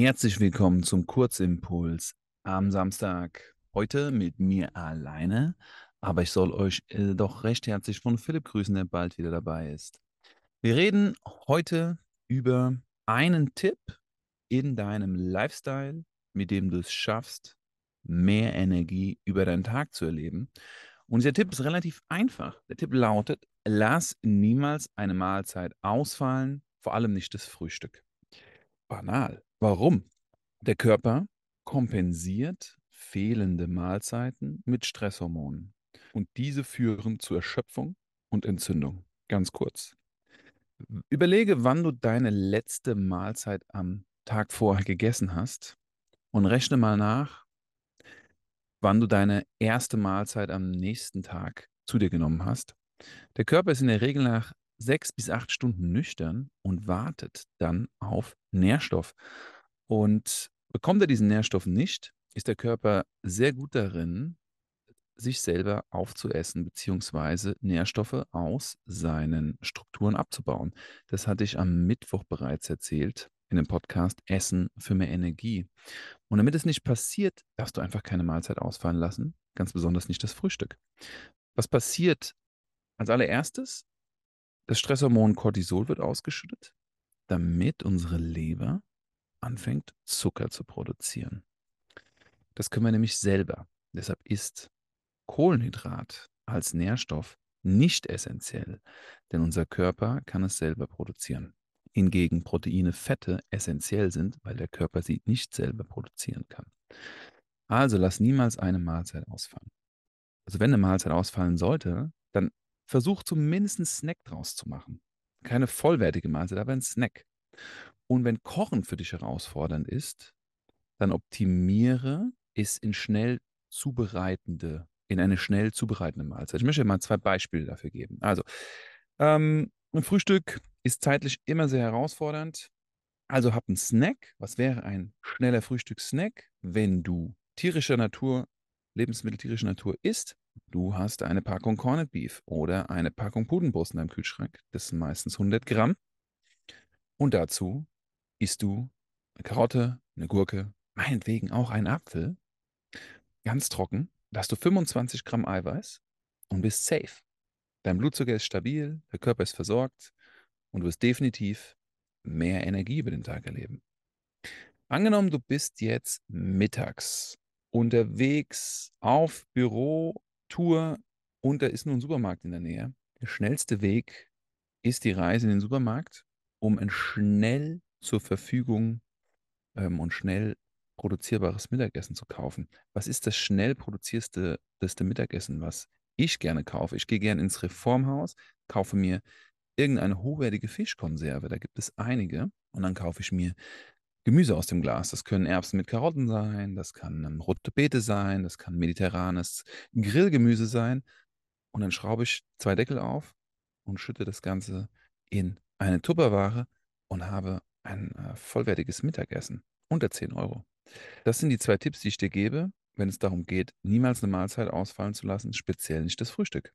Herzlich willkommen zum Kurzimpuls am Samstag. Heute mit mir alleine, aber ich soll euch äh, doch recht herzlich von Philipp grüßen, der bald wieder dabei ist. Wir reden heute über einen Tipp in deinem Lifestyle, mit dem du es schaffst, mehr Energie über deinen Tag zu erleben. Und dieser Tipp ist relativ einfach. Der Tipp lautet, lass niemals eine Mahlzeit ausfallen, vor allem nicht das Frühstück. Banal. Warum? Der Körper kompensiert fehlende Mahlzeiten mit Stresshormonen. Und diese führen zu Erschöpfung und Entzündung. Ganz kurz. Überlege, wann du deine letzte Mahlzeit am Tag vorher gegessen hast und rechne mal nach, wann du deine erste Mahlzeit am nächsten Tag zu dir genommen hast. Der Körper ist in der Regel nach sechs bis acht Stunden nüchtern und wartet dann auf Nährstoff. Und bekommt er diesen Nährstoff nicht, ist der Körper sehr gut darin, sich selber aufzuessen, beziehungsweise Nährstoffe aus seinen Strukturen abzubauen. Das hatte ich am Mittwoch bereits erzählt in dem Podcast Essen für mehr Energie. Und damit es nicht passiert, darfst du einfach keine Mahlzeit ausfallen lassen, ganz besonders nicht das Frühstück. Was passiert als allererstes? Das Stresshormon Cortisol wird ausgeschüttet, damit unsere Leber anfängt, Zucker zu produzieren. Das können wir nämlich selber. Deshalb ist Kohlenhydrat als Nährstoff nicht essentiell, denn unser Körper kann es selber produzieren. Hingegen Proteine, Fette essentiell sind, weil der Körper sie nicht selber produzieren kann. Also lass niemals eine Mahlzeit ausfallen. Also wenn eine Mahlzeit ausfallen sollte, dann versuch zumindest einen Snack draus zu machen. Keine vollwertige Mahlzeit, aber ein Snack. Und wenn Kochen für dich herausfordernd ist, dann optimiere es in schnell zubereitende, in eine schnell zubereitende Mahlzeit. Ich möchte mal zwei Beispiele dafür geben. Also, ähm, ein Frühstück ist zeitlich immer sehr herausfordernd. Also hab einen Snack. Was wäre ein schneller Frühstückssnack, wenn du tierischer Natur, Lebensmittel Natur isst? Du hast eine Packung Corned Beef oder eine Packung Pudenbrust in deinem Kühlschrank. Das sind meistens 100 Gramm. Und dazu isst du eine Karotte, eine Gurke, meinetwegen auch einen Apfel. Ganz trocken. Da hast du 25 Gramm Eiweiß und bist safe. Dein Blutzucker ist stabil, der Körper ist versorgt und du wirst definitiv mehr Energie über den Tag erleben. Angenommen, du bist jetzt mittags unterwegs auf Büro Tour und da ist nur ein Supermarkt in der Nähe. Der schnellste Weg ist die Reise in den Supermarkt, um ein schnell zur Verfügung ähm, und schnell produzierbares Mittagessen zu kaufen. Was ist das schnell produzierste Mittagessen, was ich gerne kaufe? Ich gehe gerne ins Reformhaus, kaufe mir irgendeine hochwertige Fischkonserve, da gibt es einige, und dann kaufe ich mir Gemüse aus dem Glas. Das können Erbsen mit Karotten sein, das kann ähm, rote Beete sein, das kann mediterranes Grillgemüse sein. Und dann schraube ich zwei Deckel auf und schütte das Ganze in eine Tupperware und habe ein äh, vollwertiges Mittagessen unter 10 Euro. Das sind die zwei Tipps, die ich dir gebe, wenn es darum geht, niemals eine Mahlzeit ausfallen zu lassen, speziell nicht das Frühstück.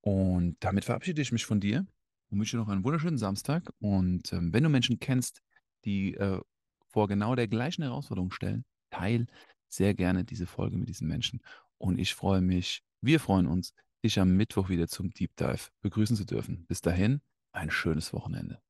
Und damit verabschiede ich mich von dir und wünsche dir noch einen wunderschönen Samstag. Und ähm, wenn du Menschen kennst, die äh, vor genau der gleichen Herausforderung stellen, teil sehr gerne diese Folge mit diesen Menschen. Und ich freue mich, wir freuen uns, dich am Mittwoch wieder zum Deep Dive begrüßen zu dürfen. Bis dahin, ein schönes Wochenende.